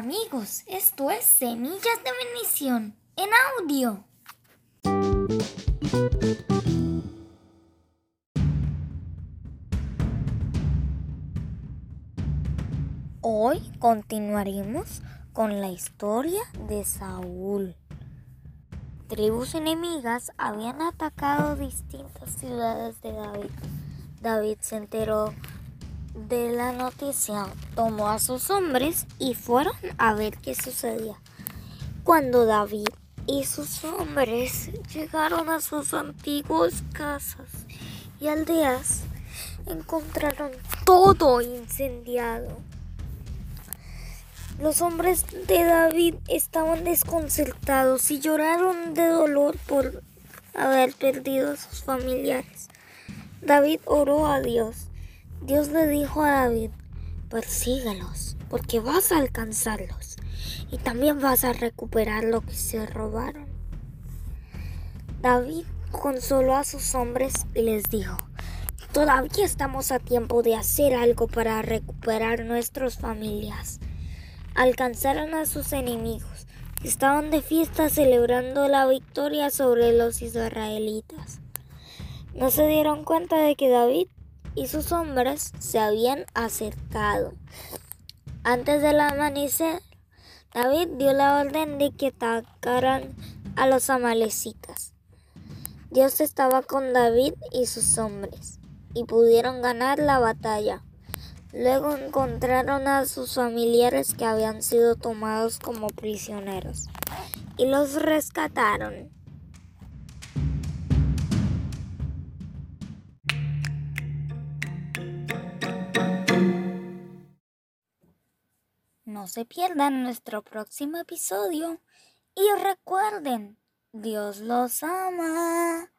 amigos, esto es Semillas de Bendición en audio. Hoy continuaremos con la historia de Saúl. Tribus enemigas habían atacado distintas ciudades de David. David se enteró de la noticia, tomó a sus hombres y fueron a ver qué sucedía. Cuando David y sus hombres llegaron a sus antiguas casas y aldeas, encontraron todo incendiado. Los hombres de David estaban desconcertados y lloraron de dolor por haber perdido a sus familiares. David oró a Dios Dios le dijo a David, persíguelos, porque vas a alcanzarlos y también vas a recuperar lo que se robaron. David consoló a sus hombres y les dijo, todavía estamos a tiempo de hacer algo para recuperar nuestras familias. Alcanzaron a sus enemigos. Estaban de fiesta celebrando la victoria sobre los israelitas. No se dieron cuenta de que David y sus hombres se habían acercado. Antes del amanecer, David dio la orden de que atacaran a los amalecitas. Dios estaba con David y sus hombres, y pudieron ganar la batalla. Luego encontraron a sus familiares que habían sido tomados como prisioneros, y los rescataron. No se pierdan nuestro próximo episodio y recuerden, Dios los ama.